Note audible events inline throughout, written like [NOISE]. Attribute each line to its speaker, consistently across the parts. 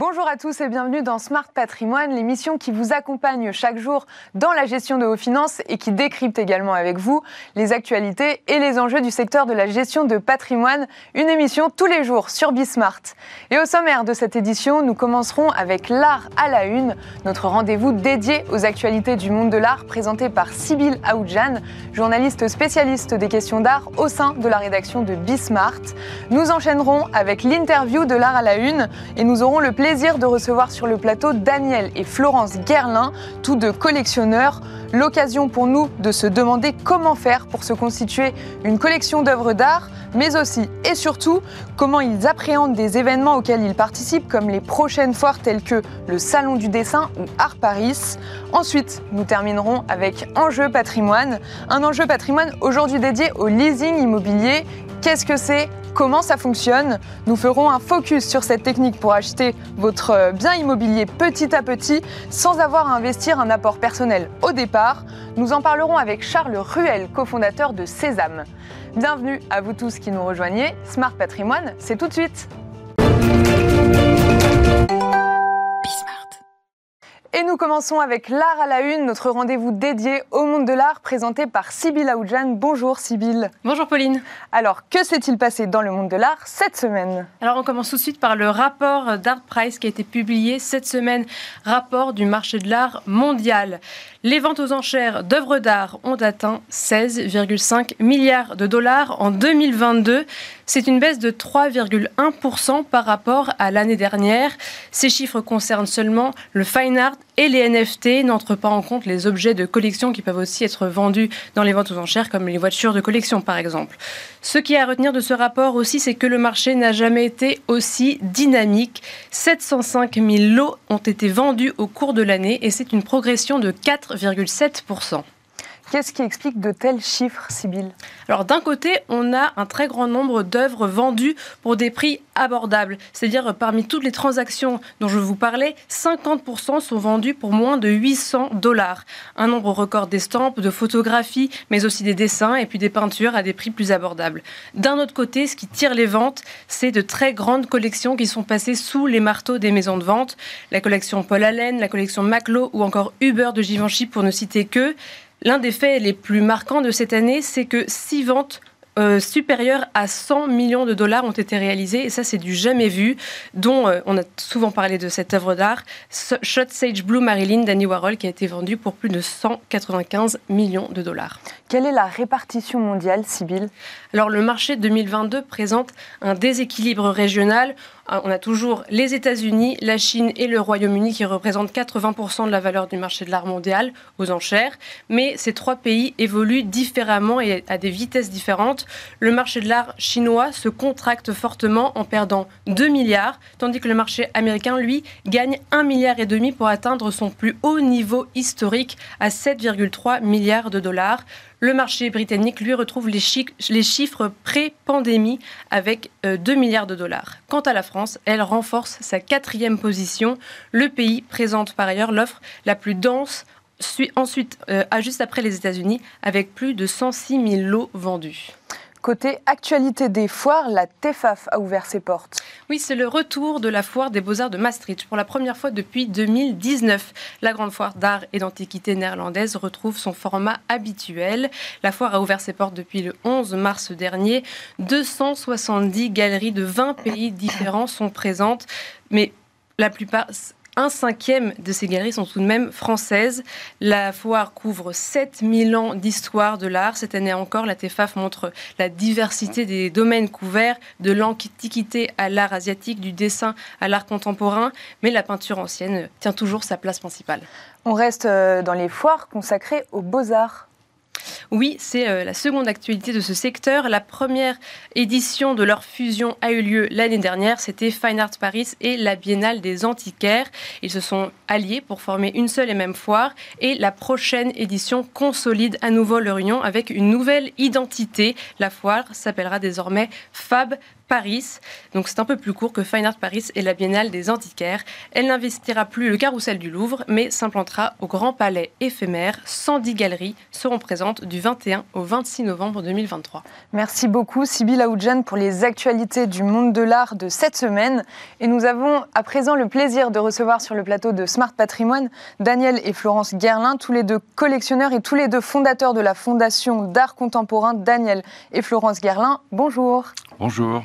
Speaker 1: Bonjour à tous et bienvenue dans Smart Patrimoine, l'émission qui vous accompagne chaque jour dans la gestion de vos finances et qui décrypte également avec vous les actualités et les enjeux du secteur de la gestion de patrimoine. Une émission tous les jours sur Bismart. Et au sommaire de cette édition, nous commencerons avec l'art à la une, notre rendez-vous dédié aux actualités du monde de l'art présenté par Sybille Aoudjan, journaliste spécialiste des questions d'art au sein de la rédaction de Bismart. Nous enchaînerons avec l'interview de l'art à la une et nous aurons le plaisir de recevoir sur le plateau Daniel et Florence Guerlin, tous deux collectionneurs. L'occasion pour nous de se demander comment faire pour se constituer une collection d'œuvres d'art, mais aussi et surtout comment ils appréhendent des événements auxquels ils participent, comme les prochaines foires telles que le Salon du dessin ou Art Paris. Ensuite, nous terminerons avec Enjeu patrimoine, un enjeu patrimoine aujourd'hui dédié au leasing immobilier. Qu'est-ce que c'est? Comment ça fonctionne. Nous ferons un focus sur cette technique pour acheter votre bien immobilier petit à petit sans avoir à investir un apport personnel au départ. Nous en parlerons avec Charles Ruel, cofondateur de Sésame. Bienvenue à vous tous qui nous rejoignez. Smart Patrimoine, c'est tout de suite. Et nous commençons avec l'art à la une, notre rendez-vous dédié au monde de l'art présenté par Sybille Aoudjan. Bonjour Sybille.
Speaker 2: Bonjour Pauline.
Speaker 1: Alors, que s'est-il passé dans le monde de l'art cette semaine?
Speaker 2: Alors, on commence tout de suite par le rapport d'Art Price qui a été publié cette semaine, rapport du marché de l'art mondial. Les ventes aux enchères d'œuvres d'art ont atteint 16,5 milliards de dollars en 2022. C'est une baisse de 3,1% par rapport à l'année dernière. Ces chiffres concernent seulement le fine art et les NFT n'entrent pas en compte les objets de collection qui peuvent aussi être vendus dans les ventes aux enchères, comme les voitures de collection par exemple. Ce qui est à retenir de ce rapport aussi, c'est que le marché n'a jamais été aussi dynamique. 705 000 lots ont été vendus au cours de l'année et c'est une progression de 4,7%.
Speaker 1: Qu'est-ce qui explique de tels chiffres, Sybille
Speaker 2: Alors d'un côté, on a un très grand nombre d'œuvres vendues pour des prix abordables. C'est-à-dire parmi toutes les transactions dont je vous parlais, 50% sont vendues pour moins de 800 dollars. Un nombre record d'estampes, de photographies, mais aussi des dessins et puis des peintures à des prix plus abordables. D'un autre côté, ce qui tire les ventes, c'est de très grandes collections qui sont passées sous les marteaux des maisons de vente. La collection Paul Allen, la collection Maclo ou encore Uber de Givenchy pour ne citer que. L'un des faits les plus marquants de cette année, c'est que six ventes euh, supérieures à 100 millions de dollars ont été réalisées, et ça c'est du jamais vu, dont euh, on a souvent parlé de cette œuvre d'art, Shot Sage Blue Marilyn d'Annie Warhol, qui a été vendue pour plus de 195 millions de dollars.
Speaker 1: Quelle est la répartition mondiale, Sybille
Speaker 2: Alors le marché 2022 présente un déséquilibre régional. On a toujours les États-Unis, la Chine et le Royaume-Uni qui représentent 80% de la valeur du marché de l'art mondial aux enchères. Mais ces trois pays évoluent différemment et à des vitesses différentes. Le marché de l'art chinois se contracte fortement en perdant 2 milliards, tandis que le marché américain, lui, gagne 1 milliard et demi pour atteindre son plus haut niveau historique à 7,3 milliards de dollars. Le marché britannique, lui, retrouve les, chiffres pré-pandémie avec 2 euh, milliards de dollars. Quant à la France, elle renforce sa quatrième position. Le pays présente par ailleurs l'offre la plus dense ensuite, euh, juste après les États-Unis, avec plus de 106 000 lots vendus.
Speaker 1: Côté actualité des foires, la TEFAF a ouvert ses portes.
Speaker 2: Oui, c'est le retour de la foire des beaux-arts de Maastricht. Pour la première fois depuis 2019, la grande foire d'art et d'antiquité néerlandaise retrouve son format habituel. La foire a ouvert ses portes depuis le 11 mars dernier. 270 galeries de 20 pays différents sont présentes, mais la plupart un cinquième de ces galeries sont tout de même françaises. La foire couvre 7000 ans d'histoire de l'art. Cette année encore, la TEFAF montre la diversité des domaines couverts, de l'antiquité à l'art asiatique, du dessin à l'art contemporain. Mais la peinture ancienne tient toujours sa place principale.
Speaker 1: On reste euh, dans les foires consacrées aux beaux-arts.
Speaker 2: Oui, c'est euh, la seconde actualité de ce secteur. La première édition de leur fusion a eu lieu l'année dernière. C'était Fine Art Paris et la Biennale des Antiquaires. Ils se sont alliés pour former une seule et même foire. Et la prochaine édition consolide à nouveau leur union avec une nouvelle identité. La foire s'appellera désormais Fab Paris. Donc c'est un peu plus court que Fine Art Paris et la Biennale des Antiquaires. Elle n'investira plus le carrousel du Louvre, mais s'implantera au Grand Palais éphémère. 110 galeries seront présentes du 21 au 26 novembre 2023.
Speaker 1: Merci beaucoup Sybille Aoudjan pour les actualités du monde de l'art de cette semaine. Et nous avons à présent le plaisir de recevoir sur le plateau de Smart Patrimoine Daniel et Florence Guerlin, tous les deux collectionneurs et tous les deux fondateurs de la Fondation d'art contemporain Daniel et Florence Guerlin. Bonjour.
Speaker 3: Bonjour.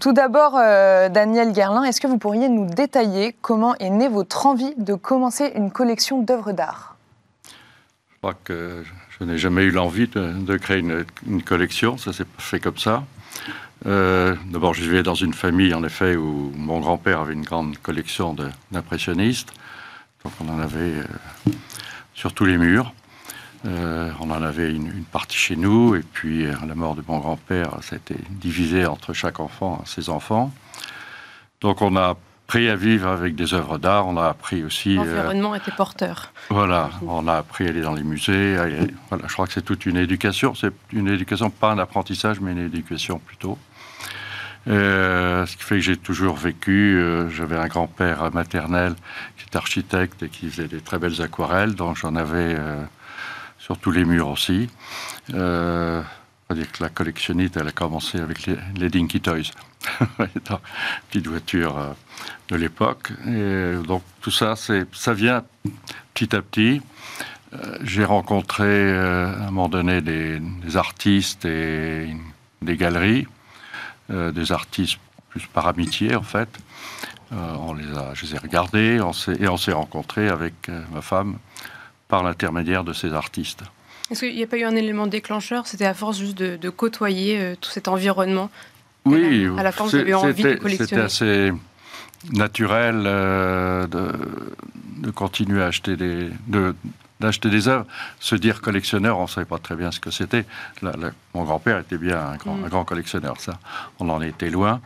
Speaker 1: Tout d'abord, euh, Daniel Guerlin, est-ce que vous pourriez nous détailler comment est née votre envie de commencer une collection d'œuvres d'art?
Speaker 3: Je crois que je n'ai jamais eu l'envie de, créer une, collection, ça s'est fait comme ça. Euh, d'abord, je vivais dans une famille, en effet, où mon grand-père avait une grande collection d'impressionnistes. Donc, on en avait euh, sur tous les murs. Euh, on en avait une, partie chez nous, et puis à la mort de mon grand-père, ça a été divisé entre chaque enfant, ses enfants. Donc on a appris à vivre avec des œuvres d'art, on a appris aussi...
Speaker 2: L'environnement était porteur.
Speaker 3: Voilà, on a appris à aller dans les musées. voilà, je crois que c'est toute une éducation. C'est une éducation, pas un apprentissage, mais une éducation plutôt. Euh, ce qui fait que j'ai toujours vécu. Euh, j'avais un grand-père maternel qui est architecte et qui faisait des très belles aquarelles, donc j'en avais euh, sur tous les murs aussi. Euh, dire que la collectionnite, elle a commencé avec les, Dinky Toys, [LAUGHS] petite voiture de l'époque. Et donc tout ça, ça vient petit à petit. j'ai rencontré à un moment donné des artistes et des galeries. Euh, des artistes plus par amitié en fait. Euh, on les a, je les ai regardés et on s'est rencontrés avec euh, ma femme par l'intermédiaire de ces artistes.
Speaker 2: Est-ce qu'il n'y a pas eu un élément déclencheur? C'était à force juste de, côtoyer tout cet environnement
Speaker 3: Oui, à la vous avez envie de collectionner. C'était assez naturel de, de, continuer à acheter des, de, d'acheter des œuvres. Se dire collectionneur, on ne savait pas très bien ce que c'était. Mon grand-père était bien un grand, mm. un grand, collectionneur, ça. On en était loin.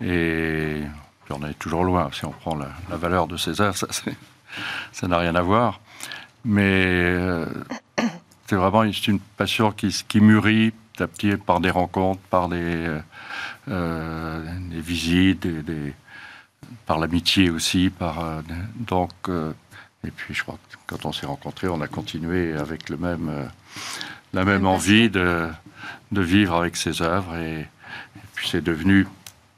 Speaker 3: Et puis on est toujours loin. Si on prend la, valeur de ces œuvres, ça n'a rien à voir. Mais euh, c'est vraiment une passion qui, qui mûrit petit à petit par des rencontres, par des, euh, euh, des visites, des, par l'amitié aussi. Par, donc, et puis je crois que quand on s'est rencontrés, on a continué avec le même, la même envie de, de, vivre avec ses œuvres. Et, puis c'est devenu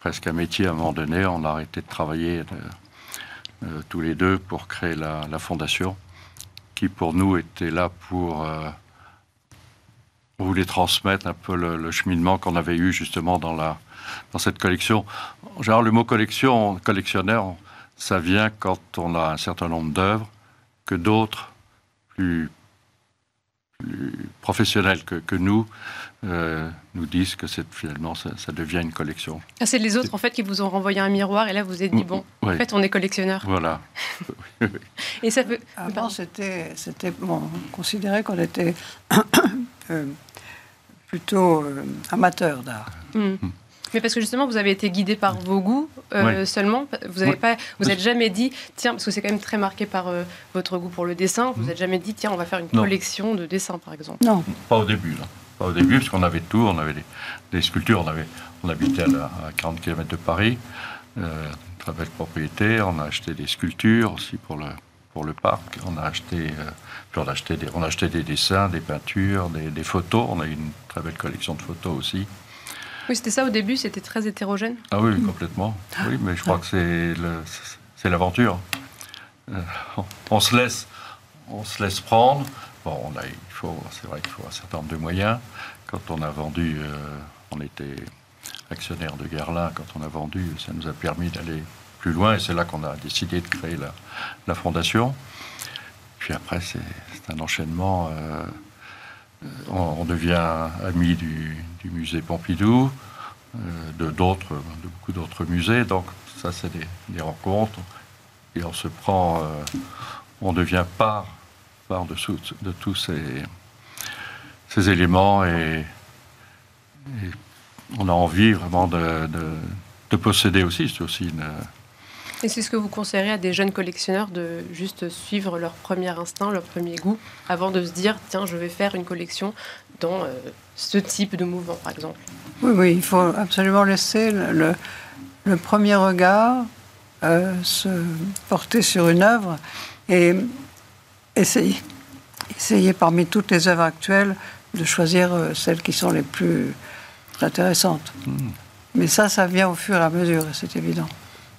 Speaker 3: presque un métier à un moment donné. On a arrêté de travailler tous les deux pour créer la, fondation, qui pour nous était là pour, vous les transmettre un peu le, cheminement qu'on avait eu justement dans, la, dans cette collection. Genre le mot collection, collectionneur, ça vient quand on a un certain nombre d'œuvres que d'autres, plus, professionnels que, nous, euh, nous disent que finalement ça, devient une collection.
Speaker 2: Ah, c'est les autres en fait qui vous ont renvoyé un miroir et là vous êtes dit bon, en fait on est collectionneur.
Speaker 3: Voilà. [LAUGHS]
Speaker 2: et ça peut.
Speaker 4: Avant c'était, c'était bon, on considérait qu'on était [COUGHS] euh, plutôt euh, amateur d'art.
Speaker 2: Hmm. Mais parce que justement, vous avez été guidé par vos goûts euh, seulement. Vous n'avez pas, vous n'êtes jamais dit, tiens, parce que c'est quand même très marqué par euh, votre goût pour le dessin. Vous n'êtes jamais dit, tiens, on va faire une collection de dessins, par exemple.
Speaker 3: Non. Pas au début, là. Au début, parce qu'on avait tout. On avait des, sculptures. On avait, on habitait à, 40 km de Paris. Euh, très belle propriété. On a acheté des sculptures aussi pour le pour le parc. On a acheté, euh, puis on a acheté des, on a acheté des dessins, des peintures, des, des photos. On a eu une très belle collection de photos aussi.
Speaker 2: Oui, c'était ça au début, c'était très hétérogène.
Speaker 3: Ah oui, complètement. Oui, mais je crois que c'est c'est l'aventure. Euh, on se laisse, on se laisse prendre. Bon, il faut, c'est vrai qu'il faut un certain nombre de moyens. Quand on a vendu, euh, on était actionnaire de Guerlain. Quand on a vendu, ça nous a permis d'aller plus loin, et c'est là qu'on a décidé de créer la, fondation. Puis après, c'est, un enchaînement. Euh, on, devient ami du, musée Pompidou, euh, de beaucoup d'autres musées. Donc ça, c'est des, rencontres et on se prend, on devient part, part de, de tous ces, ces éléments et, on a envie vraiment de, de posséder aussi. C'est aussi une
Speaker 2: et c'est ce que vous conseillerez à des jeunes collectionneurs de juste suivre leur premier instinct, leur premier goût, avant de se dire tiens, je vais faire une collection dans ce type de mouvement, par exemple
Speaker 4: Oui, oui, il faut absolument laisser le, le premier regard se porter sur une œuvre et essayer, essayer parmi toutes les œuvres actuelles de choisir celles qui sont les plus intéressantes. Hmm. Mais ça, ça vient au fur et à mesure, c'est évident.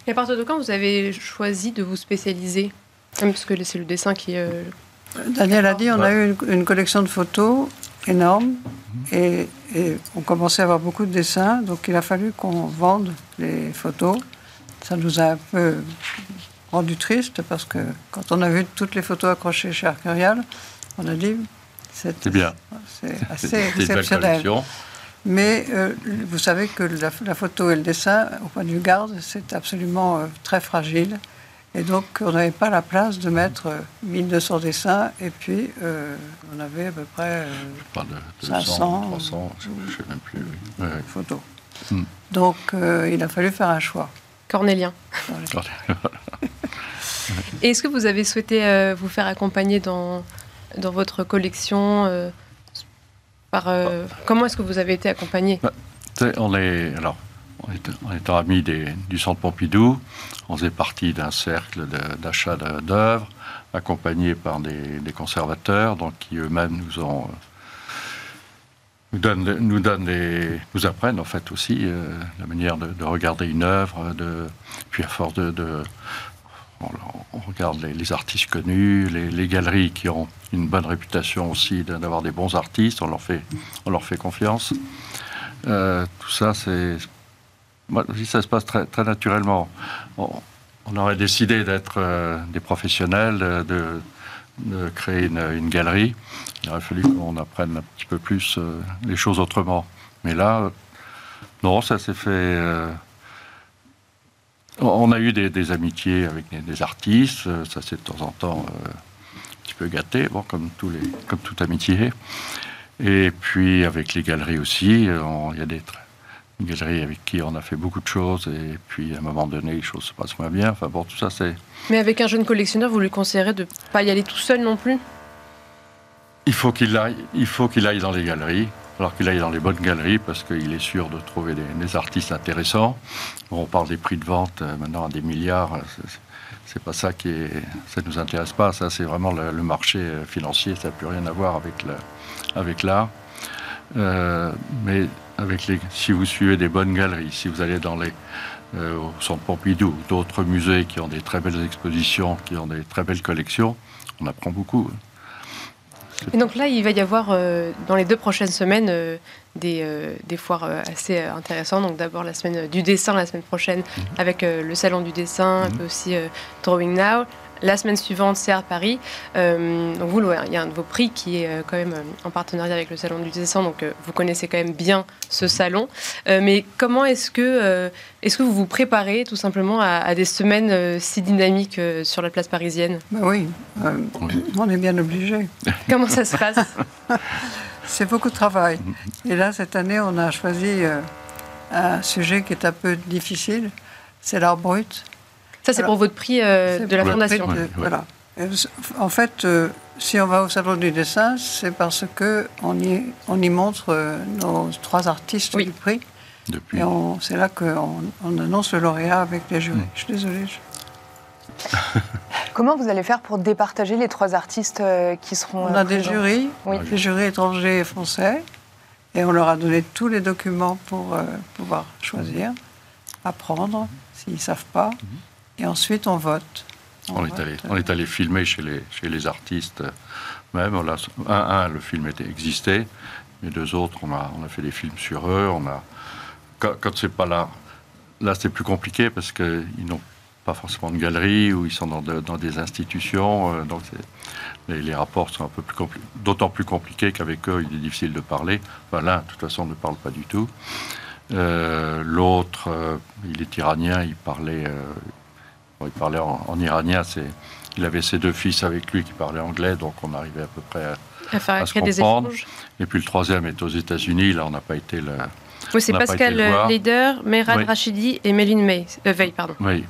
Speaker 2: Et à partir de quand vous avez choisi de vous spécialiser? Parce que c'est le dessin qui... Euh...
Speaker 4: Daniel a dit, on a eu une, collection de photos énorme mhm. et, on commençait à avoir beaucoup de dessins, donc il a fallu qu'on vende les photos. Ça nous a un peu rendu triste parce que quand on a vu toutes les photos accrochées chez Arcurial, on a dit
Speaker 3: c'est bien,
Speaker 4: c'est assez exceptionnel. Mais euh, vous savez que la, photo et le dessin, au point de vue garde, c'est absolument euh, très fragile. Et donc, on n'avait pas la place de mettre 1200 euh, dessins. Et puis, on avait à peu près 500, 300, je ne sais même plus. Photos. Hmm. Donc, il a fallu faire un choix.
Speaker 2: Cornélien. [LAUGHS] Est-ce que vous avez souhaité vous faire accompagner dans, dans votre collection euh, comment est-ce que vous avez été accompagné bah,
Speaker 3: On est alors en étant amis du Centre Pompidou, on faisait partie d'un cercle d'achat d'œuvres, accompagné par des, conservateurs, donc qui eux-mêmes nous ont nous nous, nous apprennent en fait aussi euh, la manière de, regarder une œuvre, de, puis à force de, on, regarde les, artistes connus, les, galeries qui ont une bonne réputation aussi d'avoir des bons artistes, on leur fait, on leur fait confiance. Euh, tout ça, c'est. ça se passe très, naturellement. On, aurait décidé d'être euh, des professionnels, de, créer une, galerie. Il aurait fallu qu'on apprenne un petit peu plus euh, les choses autrement. Mais là, non, ça s'est fait on a eu des, amitiés avec des, artistes, euh, ça c'est de temps en temps euh, un petit peu gâté, bon, comme, tous les, comme toute amitié. Et puis avec les galeries aussi, euh, il y a des galeries avec qui on a fait beaucoup de choses, et puis à un moment donné, les choses se passent moins bien. Enfin bon, tout ça c'est.
Speaker 2: Mais avec un jeune collectionneur, vous lui conseillerez de ne pas y aller tout seul non plus?
Speaker 3: Il faut qu'il aille, il faut qu'il aille dans les galeries alors qu'il aille dans les bonnes galeries parce qu'il est sûr de trouver des, artistes intéressants. on parle des prix de vente euh, maintenant à des milliards. C'est pas ça qui est, ça nous intéresse pas. Ça, c'est vraiment le, marché euh, financier. Ça n'a plus rien à voir avec avec l'art. Euh, mais avec les, si vous suivez des bonnes galeries, si vous allez dans les au Centre Pompidou, d'autres musées qui ont des très belles expositions, qui ont des très belles collections, on apprend beaucoup.
Speaker 2: Et donc là, il va y avoir euh, dans les deux prochaines semaines euh, des, euh, des, foires assez intéressantes. Donc d'abord la semaine du dessin la semaine prochaine mhm. avec le salon du dessin, mmh. aussi Drawing Now. La semaine suivante, c'est à Paris. Euh, donc vous, il y a un de vos prix qui est euh, quand même euh, en partenariat avec le Salon du Dessin, donc vous connaissez quand même bien ce salon. mais comment est-ce que, est-ce que vous vous préparez tout simplement à, des semaines si dynamiques sur la place parisienne?
Speaker 4: Bah Oui, on est bien obligé. [LAUGHS]
Speaker 2: comment ça se passe? [LAUGHS]
Speaker 4: C'est beaucoup de travail. Et là, cette année, on a choisi un sujet qui est un peu difficile, c'est l'art brut.
Speaker 2: Ça, c'est pour votre prix euh, de la Fondation.
Speaker 4: Voilà. En fait, euh, si on va au Salon du dessin, c'est parce qu'on y, on y montre euh, nos trois artistes du prix. Depuis. Et c'est là qu'on on annonce le lauréat avec les jurys. Je suis désolée. [LAUGHS]
Speaker 1: Comment vous allez faire pour départager les trois artistes qui seront
Speaker 4: On a des jurys, des jurys étrangers et français, et on leur a donné tous les documents pour pouvoir choisir, apprendre s'ils ne savent pas. Mhm. Et ensuite, on vote.
Speaker 3: On, est, allé, on est allé filmer chez les, chez les artistes euh, même. un, un, le film était, existait, mais deux autres, on a, on a fait des films sur eux. On a, quand, quand c'est pas là, là c'est plus compliqué parce qu'ils n'ont pas forcément de galerie ou ils sont dans, dans des institutions. Euh, donc les, les, rapports sont un peu plus d'autant plus compliqués qu'avec eux, il est difficile de parler. Enfin, l'un, de toute façon, ne parle pas du tout. Euh, l'autre, il est iranien, il parlait il parlait en, iranien, c'est, il avait ses deux fils avec lui qui parlaient anglais, donc on arrivait à peu près à, à, se comprendre. Et puis le troisième est aux États-Unis, là on n'a pas été le.
Speaker 2: Oui, c'est Pascal Leider, Mehrad Rachidi et Méline May, euh, Veil, pardon.
Speaker 3: Oui.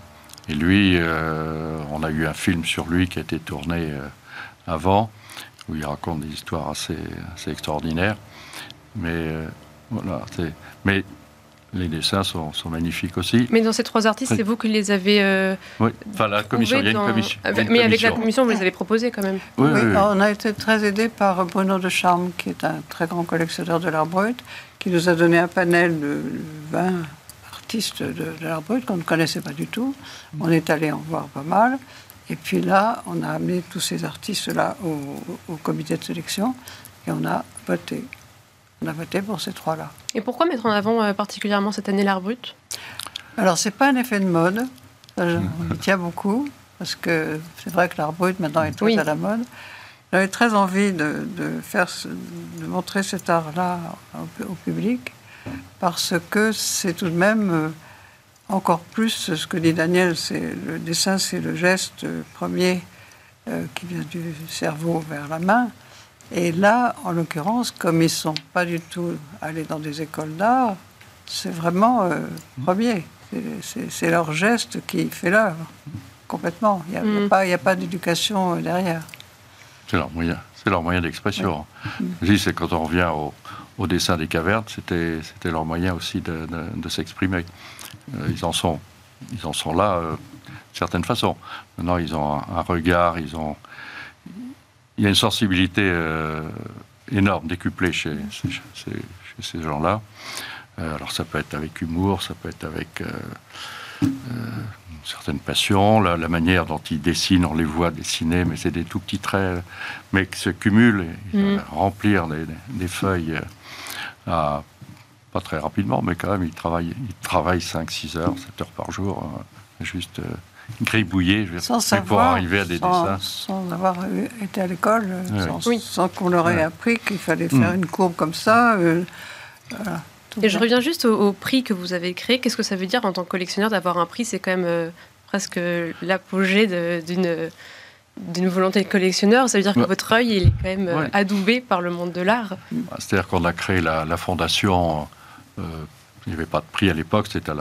Speaker 3: Et lui, euh, on a eu un film sur lui qui a été tourné euh, avant. où il raconte des histoires assez, assez extraordinaires. Mais voilà, mais les dessins sont, magnifiques aussi.
Speaker 2: Mais dans ces trois artistes, c'est vous qui les avez. Euh,
Speaker 3: oui, enfin la commission, il y a une commission.
Speaker 2: mais avec la commission, vous les avez proposés quand même.
Speaker 4: Oui, on a été très aidés par Bruno de Charme, qui est un très grand collectionneur de l'art brut, qui nous a donné un panel de 20 artistes de, l'art brut qu'on ne connaissait pas du tout. On est allé en voir pas mal. Et puis là, on a amené tous ces artistes-là au comité de sélection et on a voté. On a voté pour ces trois-là.
Speaker 2: Et pourquoi mettre en avant euh, particulièrement cette année l'art brut
Speaker 4: Alors, c'est pas un effet de mode. on y tient beaucoup, parce que c'est vrai que l'art brut maintenant est tout à la mode. J'avais très envie de, faire, de montrer cet art-là au, public, parce que c'est tout de même euh, encore plus ce que dit Daniel, c'est le dessin, c'est le geste premier euh, qui vient du cerveau vers la main. Et là, en l'occurrence, comme ils ne sont pas du tout allés dans des écoles d'art, c'est vraiment euh, premier. C'est leur geste qui fait l'œuvre, complètement. Il n'y a, a, pas, d'éducation euh, derrière.
Speaker 3: C'est leur moyen, leur moyen d'expression. c'est quand on revient au, dessin des cavernes, c'était leur moyen aussi de, s'exprimer. Euh, ils, en sont, ils en sont là d'une certaine façon. Maintenant, ils ont un regard, ils ont il y a une sensibilité euh, énorme, décuplée chez, ces gens-là. Euh, alors ça peut être avec humour, ça peut être avec euh, une certaine passion, la, manière dont ils dessinent, on les voit dessiner, mais c'est des tout petits traits, mais qui se cumulent, et, mm. remplir des, feuilles pas très rapidement, mais quand même, ils travaillent, ils travaillent 5, 6 heures, 7 heures par jour, juste gribouiller sans savoir, pour arriver à des dessins.
Speaker 4: Sans avoir été à l'école, sans, qu'on leur ait appris qu'il fallait faire mm. une courbe comme ça. Euh,
Speaker 2: et je reviens juste au, prix que vous avez créé. Qu'est-ce que ça veut dire en tant que collectionneur d'avoir un prix? C'est quand même euh, presque l'apogée d'une d'une volonté de collectionneur, ça veut dire que votre œil est quand même euh, adoubé par le monde de l'art.
Speaker 3: C'est-à-dire qu'on a créé la, fondation, il n'y avait pas de prix à l'époque, c'était à,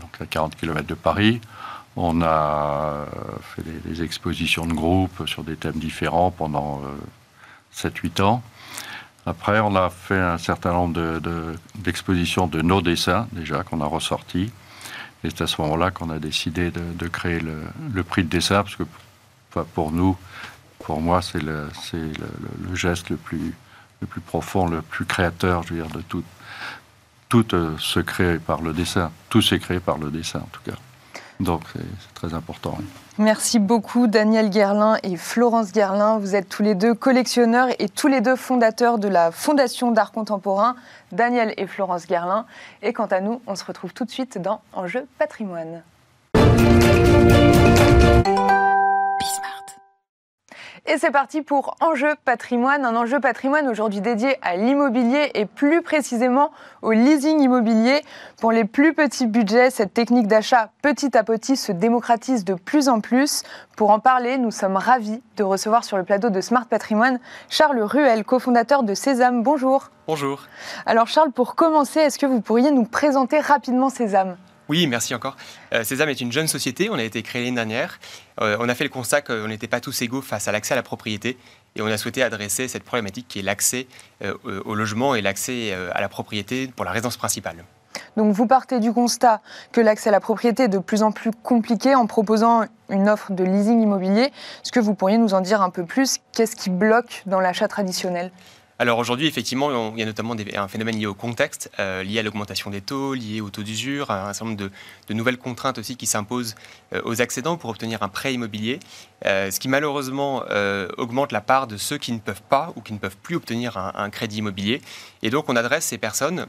Speaker 3: donc à 40 km de Paris. On a fait des, expositions de groupe sur des thèmes différents pendant 7-8 euh, ans. Après, on a fait un certain nombre d'expositions de, nos dessins, déjà, qu'on a ressortis. Et c'est à ce moment-là qu'on a décidé de, créer le, prix de dessin, parce que pour nous, pour moi, c'est le, geste le plus, le plus profond, le plus créateur, je veux dire, de tout. Tout euh, se crée par le dessin. Tout s'est créé par le dessin, en tout cas. Donc c'est très important.
Speaker 1: Merci beaucoup Daniel Guerlin et Florence Guerlin. Vous êtes tous les deux collectionneurs et tous les deux fondateurs de la Fondation d'art contemporain, Daniel et Florence Guerlin. Et quant à nous, on se retrouve tout de suite dans Enjeu patrimoine. Et c'est parti pour Enjeu patrimoine, un enjeu patrimoine aujourd'hui dédié à l'immobilier et plus précisément au leasing immobilier. Pour les plus petits budgets, cette technique d'achat petit à petit se démocratise de plus en plus. Pour en parler, nous sommes ravis de recevoir sur le plateau de Smart Patrimoine Charles Ruel, cofondateur de Sésame. Bonjour.
Speaker 5: Bonjour.
Speaker 1: Alors Charles, pour commencer, est-ce que vous pourriez nous présenter rapidement Sésame?
Speaker 5: Oui, merci encore. Euh, Sésame est une jeune société, on a été créé l'année dernière. Euh, on a fait le constat qu'on n'était pas tous égaux face à l'accès à la propriété et on a souhaité adresser cette problématique qui est l'accès euh, au logement et l'accès à la propriété pour la résidence principale.
Speaker 1: Donc vous partez du constat que l'accès à la propriété est de plus en plus compliqué en proposant une offre de leasing immobilier. Est-ce que vous pourriez nous en dire un peu plus? Qu'est-ce qui bloque dans l'achat traditionnel?
Speaker 5: Alors aujourd'hui, effectivement, il y a notamment un phénomène lié au contexte, euh, lié à l'augmentation des taux, lié au taux d'usure, un certain nombre de, nouvelles contraintes aussi qui s'imposent euh, aux accédants pour obtenir un prêt immobilier, euh, ce qui malheureusement augmente la part de ceux qui ne peuvent pas ou qui ne peuvent plus obtenir un, crédit immobilier. Et donc on adresse ces personnes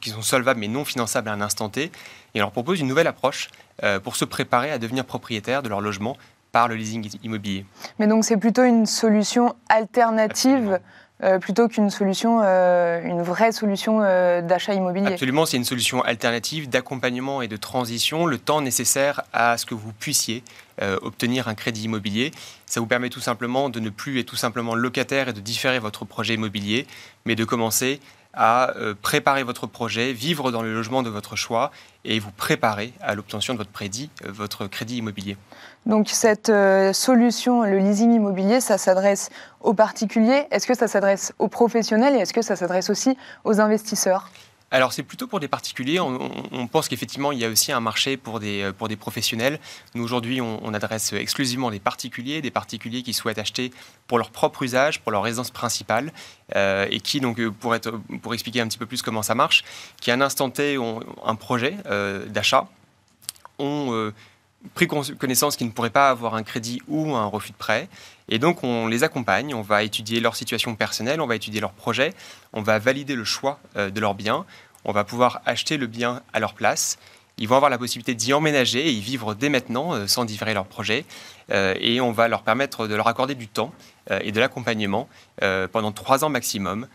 Speaker 5: qui sont solvables mais non finançables à un instant T, et on leur propose une nouvelle approche pour se préparer à devenir propriétaire de leur logement par le leasing immobilier.
Speaker 1: Mais donc c'est plutôt une solution alternative euh, plutôt qu'une solution, euh, une vraie solution euh, d'achat immobilier.
Speaker 5: Absolument, c'est une solution alternative d'accompagnement et de transition, le temps nécessaire à ce que vous puissiez obtenir un crédit immobilier. Ça vous permet tout simplement de ne plus être tout simplement locataire et de différer votre projet immobilier, mais de commencer à préparer votre projet, vivre dans le logement de votre choix et vous préparer à l'obtention de votre crédit, votre crédit immobilier.
Speaker 1: Donc cette solution, le leasing immobilier, ça s'adresse aux particuliers, est-ce que ça s'adresse aux professionnels et est-ce que ça s'adresse aussi aux investisseurs?
Speaker 5: Alors c'est plutôt pour des particuliers. On, pense qu'effectivement il y a aussi un marché pour des, euh, pour professionnels. Nous aujourd'hui on, adresse exclusivement des particuliers, des particuliers qui souhaitent acheter pour leur propre usage, pour leur résidence principale, euh, et qui donc euh, pour, être, pour expliquer un petit peu plus comment ça marche, qui à un instant T ont un projet d'achat, ont pris connaissance qu'ils ne pourraient pas avoir un crédit ou un refus de prêt. Et donc, on les accompagne, on va étudier leur situation personnelle, on va étudier leur projet, on va valider le choix de leur bien, on va pouvoir acheter le bien à leur place. Ils vont avoir la possibilité d'y emménager et y vivre dès maintenant euh, sans différer leur projet. Euh, et on va leur permettre de leur accorder du temps euh, et de l'accompagnement pendant trois ans maximum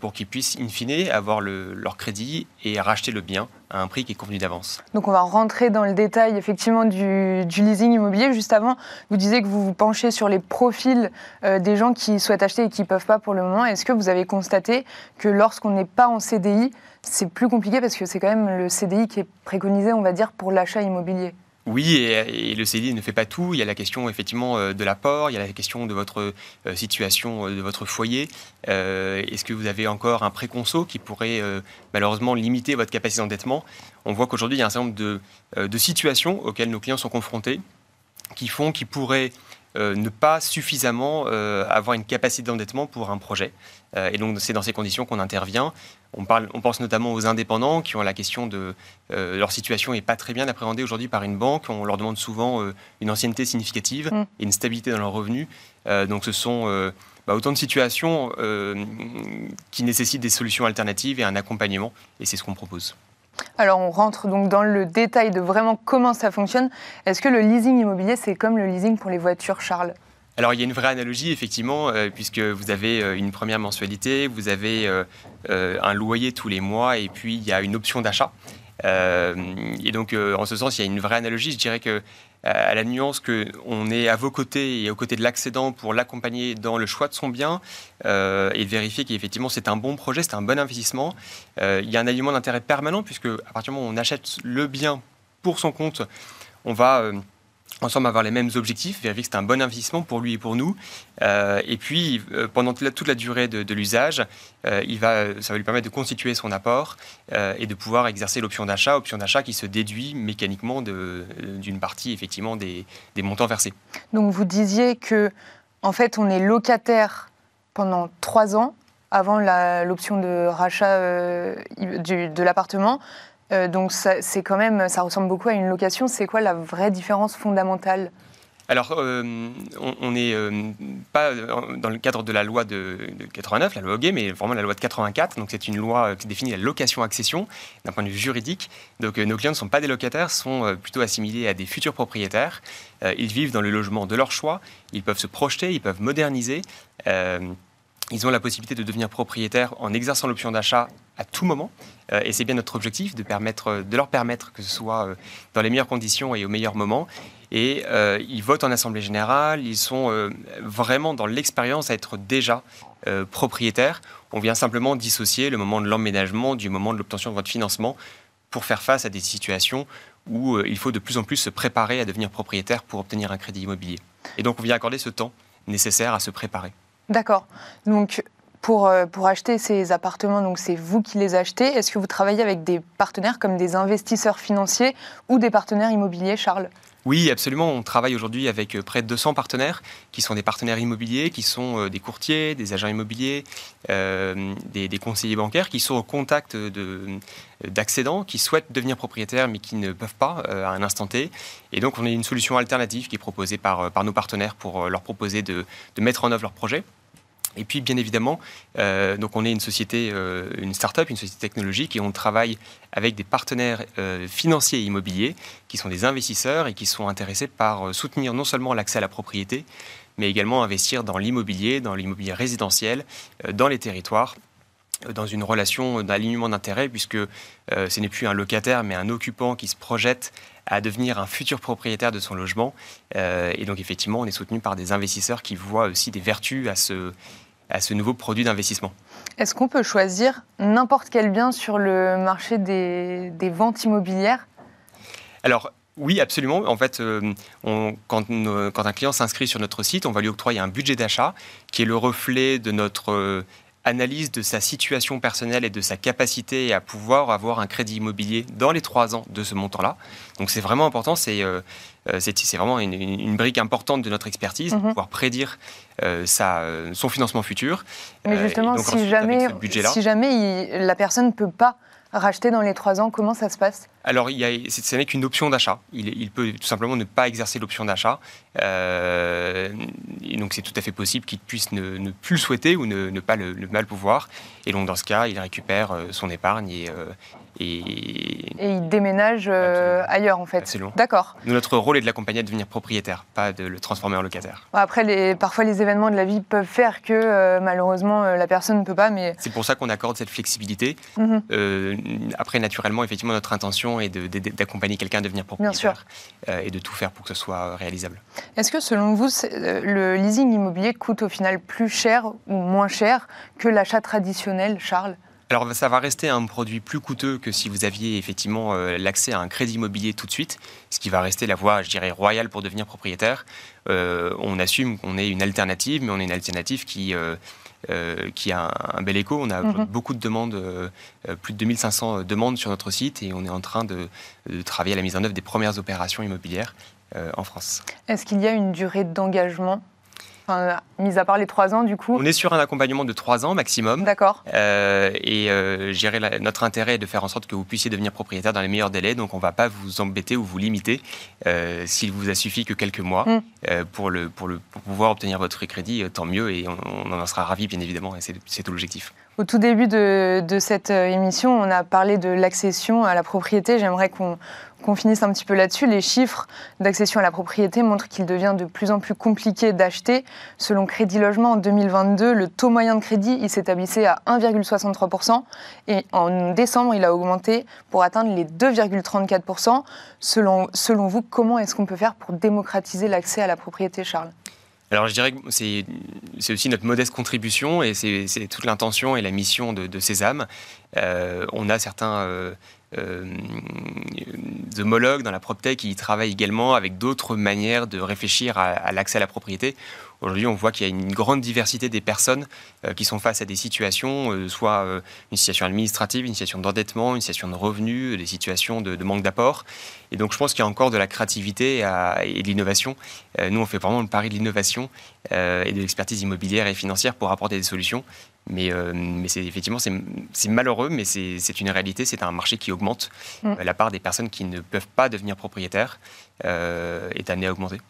Speaker 5: pour qu'ils puissent, in fine, avoir leur crédit et racheter le bien à un prix qui est convenu d'avance.
Speaker 1: Donc on va rentrer dans le détail effectivement du, leasing immobilier. Juste avant, vous disiez que vous vous penchez sur les profils des gens qui souhaitent acheter et qui ne peuvent pas pour le moment. Est-ce que vous avez constaté que lorsqu'on n'est pas en CDI, c'est plus compliqué parce que c'est quand même le CDI qui est préconisé, on va dire, pour l'achat immobilier?
Speaker 5: Oui, et, le CDI ne fait pas tout. Il y a la question effectivement euh, de l'apport, il y a la question de votre euh, situation, euh, de votre foyer. Est-ce que vous avez encore un préconso qui pourrait malheureusement limiter votre capacité d'endettement? On voit qu'aujourd'hui, il y a un certain nombre de, de, situations auxquelles nos clients sont confrontés qui font qu'ils pourraient ne pas suffisamment avoir une capacité d'endettement pour un projet. et donc, c'est dans ces conditions qu'on intervient. On, parle, on pense notamment aux indépendants qui ont la question de euh, leur situation n'est pas très bien appréhendée aujourd'hui par une banque. On leur demande souvent euh, une ancienneté significative mm. et une stabilité dans leurs revenus. Euh, donc ce sont bah, autant de situations qui nécessitent des solutions alternatives et un accompagnement. Et c'est ce qu'on propose.
Speaker 1: Alors on rentre donc dans le détail de vraiment comment ça fonctionne. Est-ce que le leasing immobilier, c'est comme le leasing pour les voitures, Charles?
Speaker 5: Alors il y a une vraie analogie effectivement, euh, puisque vous avez euh, une première mensualité, vous avez euh, un loyer tous les mois et puis il y a une option d'achat. Et donc en ce sens, il y a une vraie analogie. Je dirais que à la nuance qu'on est à vos côtés et aux côtés de l'accédant pour l'accompagner dans le choix de son bien et vérifier qu'effectivement c'est un bon projet, c'est un bon investissement. il y a un alignement d'intérêt permanent puisque à partir du moment où on achète le bien pour son compte, on va ensemble avoir les mêmes objectifs, vérifier que c'est un bon investissement pour lui et pour nous. Euh, et puis, euh, pendant toute la, durée de, l'usage, euh, va, ça va lui permettre de constituer son apport et de pouvoir exercer l'option d'achat, option d'achat qui se déduit mécaniquement d'une partie effectivement des, des, montants versés.
Speaker 1: Donc vous disiez que, en fait, on est locataire pendant trois ans avant l'option de rachat de l'appartement. Euh, donc c'est quand même, ça ressemble beaucoup à une location. C'est quoi la vraie différence fondamentale?
Speaker 5: Alors, euh, on n'est euh, pas dans le cadre de la loi de, 89, la loi Hoguet, mais vraiment la loi de 84. Donc, c'est une loi qui définit la location-accession d'un point de vue juridique. Donc, nos clients ne sont pas des locataires, sont plutôt assimilés à des futurs propriétaires. ils vivent dans le logement de leur choix. Ils peuvent se projeter, ils peuvent moderniser. Ils ont la possibilité de devenir propriétaires en exerçant l'option d'achat à tout moment. Euh, et c'est bien notre objectif de, de leur permettre que ce soit euh, dans les meilleures conditions et au meilleur moment. Et euh, ils votent en Assemblée générale, ils sont vraiment dans l'expérience à être déjà propriétaires. On vient simplement dissocier le moment de l'emménagement du moment de l'obtention de votre financement pour faire face à des situations où il faut de plus en plus se préparer à devenir propriétaire pour obtenir un crédit immobilier. Et donc on vient accorder ce temps nécessaire à se préparer.
Speaker 1: D'accord. Donc pour, euh, pour acheter ces appartements, donc c'est vous qui les achetez. Est-ce que vous travaillez avec des partenaires comme des investisseurs financiers ou des partenaires immobiliers, Charles?
Speaker 5: Oui, absolument. On travaille aujourd'hui avec euh, près de 200 partenaires qui sont des partenaires immobiliers, qui sont euh, des courtiers, des agents immobiliers, des, conseillers bancaires, qui sont au contact d'accédants, qui souhaitent devenir propriétaires mais qui ne peuvent pas à un instant T. Et donc on a une solution alternative qui est proposée par, nos partenaires pour leur proposer de mettre en œuvre leur projet. Et puis, bien évidemment, euh, donc on est une société, euh, une start-up, une société technologique, et on travaille avec des partenaires euh, financiers et immobiliers qui sont des investisseurs et qui sont intéressés par soutenir non seulement l'accès à la propriété, mais également investir dans l'immobilier, dans l'immobilier résidentiel, dans les territoires dans une relation d'alignement d'intérêts, puisque ce n'est plus un locataire, mais un occupant qui se projette à devenir un futur propriétaire de son logement. et donc, effectivement, on est soutenu par des investisseurs qui voient aussi des vertus à ce, à ce nouveau produit d'investissement.
Speaker 1: Est-ce qu'on peut choisir n'importe quel bien sur le marché des, des ventes immobilières?
Speaker 5: Alors, oui, absolument. En fait, euh, quand, quand, un client s'inscrit sur notre site, on va lui octroyer un budget d'achat qui est le reflet de notre euh, analyse de sa situation personnelle et de sa capacité à pouvoir avoir un crédit immobilier dans les trois ans de ce montant-là. Donc c'est vraiment important, c'est euh, c'est vraiment une, brique importante de notre expertise, de mhm. pouvoir prédire sa, son financement futur.
Speaker 1: Mais justement, si, jamais, si jamais la personne ne peut pas racheter dans les trois ans, comment ça se passe?
Speaker 5: Alors, il y ce n'est qu'une option d'achat. Il, peut tout simplement ne pas exercer l'option d'achat. Euh, et donc, c'est tout à fait possible qu'il puisse ne, plus le souhaiter ou ne, pas le, mal pouvoir. Et donc, dans ce cas, il récupère euh, son épargne et, euh,
Speaker 1: et... il déménage ailleurs, en fait. D'accord.
Speaker 5: Notre rôle est de l'accompagner à devenir propriétaire, pas de le transformer en locataire.
Speaker 1: Après, les, parfois, les événements de la vie peuvent faire que, malheureusement, la personne ne peut pas. Mais...
Speaker 5: C'est pour ça qu'on accorde cette flexibilité. Mhm. après, naturellement, effectivement, notre intention et d'accompagner quelqu'un à devenir propriétaire euh, et de tout faire pour que ce soit réalisable.
Speaker 1: Est-ce que selon vous, euh, le leasing immobilier coûte au final plus cher ou moins cher que l'achat traditionnel, Charles?
Speaker 5: Alors ça va rester un produit plus coûteux que si vous aviez effectivement euh, l'accès à un crédit immobilier tout de suite, ce qui va rester la voie, je dirais, royale pour devenir propriétaire. on assume qu'on est une alternative, mais on est une alternative qui euh, qui a un, bel écho. On a mhm. beaucoup de demandes, euh, plus de 2500 demandes sur notre site et on est en train de, de travailler à la mise en œuvre des premières opérations immobilières euh, en France.
Speaker 1: Est-ce qu'il y a une durée d'engagement Enfin, mis à part les trois ans, du coup
Speaker 5: On est sur un accompagnement de trois ans maximum.
Speaker 1: D'accord.
Speaker 5: Euh, et euh, notre intérêt est de faire en sorte que vous puissiez devenir propriétaire dans les meilleurs délais. Donc, on ne va pas vous embêter ou vous limiter euh, s'il vous a suffi que quelques mois mm. euh, pour, le, pour, le, pour pouvoir obtenir votre crédit. Tant mieux et on, en sera ravis, bien évidemment. Et c'est tout l'objectif.
Speaker 1: Au tout début de, de, cette émission, on a parlé de l'accession à la propriété. J'aimerais qu'on qu'on finisse un petit peu là-dessus. Les chiffres d'accession à la propriété montrent qu'il devient de plus en plus compliqué d'acheter. Selon Crédit Logement, en 2022, le taux moyen de crédit il s'établissait à 1,63% et en décembre, il a augmenté pour atteindre les 2,34%. Selon, selon vous, comment est-ce qu'on peut faire pour démocratiser l'accès à la propriété, Charles?
Speaker 5: Alors je dirais que c'est aussi notre modeste contribution et c'est toute l'intention et la mission de, de Sésame. Euh, on a certains euh, homologues dans la PropTech qui travaillent également avec d'autres manières de réfléchir à, l'accès à la propriété. Aujourd'hui, on voit qu'il y a une grande diversité des personnes euh, qui sont face à des situations, euh, soit une situation administrative, une situation d'endettement, une situation de revenus, des situations de, manque d'apport. Et donc, je pense qu'il y a encore de la créativité et de l'innovation. nous, on fait vraiment le pari de l'innovation et de l'expertise immobilière et financière pour apporter des solutions. Mais, euh, mais c'est effectivement, c'est malheureux, mais c'est une réalité. C'est un marché qui augmente. Mm. Euh, la part des personnes qui ne peuvent pas devenir propriétaires euh, est amenée à augmenter.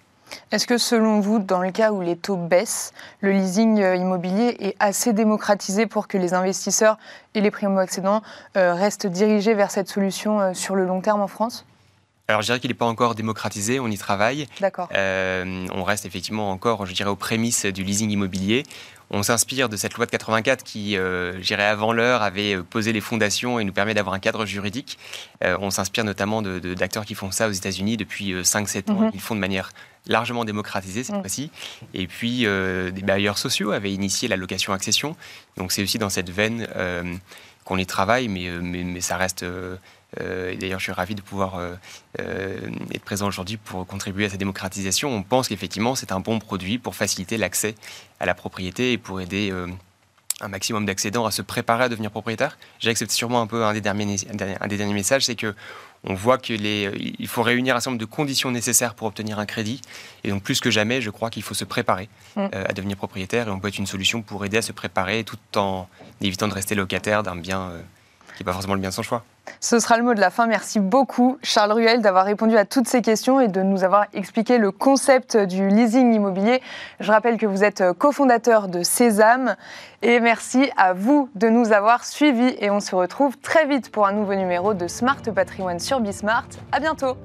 Speaker 1: Est-ce que selon vous, dans le cas où les taux baissent, le leasing immobilier est assez démocratisé pour que les investisseurs et les primo-accédants restent dirigés vers cette solution sur le long terme en France?
Speaker 5: Alors je dirais qu'il n'est pas encore démocratisé, on y travaille.
Speaker 1: D'accord.
Speaker 5: on reste effectivement encore, je dirais, aux prémices du leasing immobilier. On s'inspire de cette loi de 84 qui, euh, j'irai avant l'heure, avait euh, posé les fondations et nous permet d'avoir un cadre juridique. Euh, on s'inspire notamment d'acteurs qui font ça aux États-Unis depuis 5-7 ans. Mhm. Ils font de manière largement démocratisée cette fois-ci. Et puis, des bailleurs sociaux avaient initié la location-accession. Donc, c'est aussi dans cette veine qu'on y travaille, mais, mais ça reste euh, et d'ailleurs, je suis ravi de pouvoir euh, euh, être présent aujourd'hui pour contribuer à cette démocratisation. On pense qu'effectivement, c'est un bon produit pour faciliter l'accès à la propriété et pour aider un maximum d'accédants à se préparer à devenir propriétaire. J'ai c'est sûrement un peu un des derniers, un des derniers messages, c'est que on voit qu'il faut réunir un certain nombre de conditions nécessaires pour obtenir un crédit. Et donc, plus que jamais, je crois qu'il faut se préparer mm. à devenir propriétaire. Et on peut être une solution pour aider à se préparer tout en évitant de rester locataire d'un bien
Speaker 1: Ce sera le mot de la fin. Merci beaucoup, Charles Ruel, d'avoir répondu à toutes ces questions et de nous avoir expliqué le concept du leasing immobilier. Je rappelle que vous êtes cofondateur de Sésame et merci à vous de nous avoir suivis. Et on se retrouve très vite pour un nouveau numéro de Smart Patrimoine sur Bismart. À bientôt.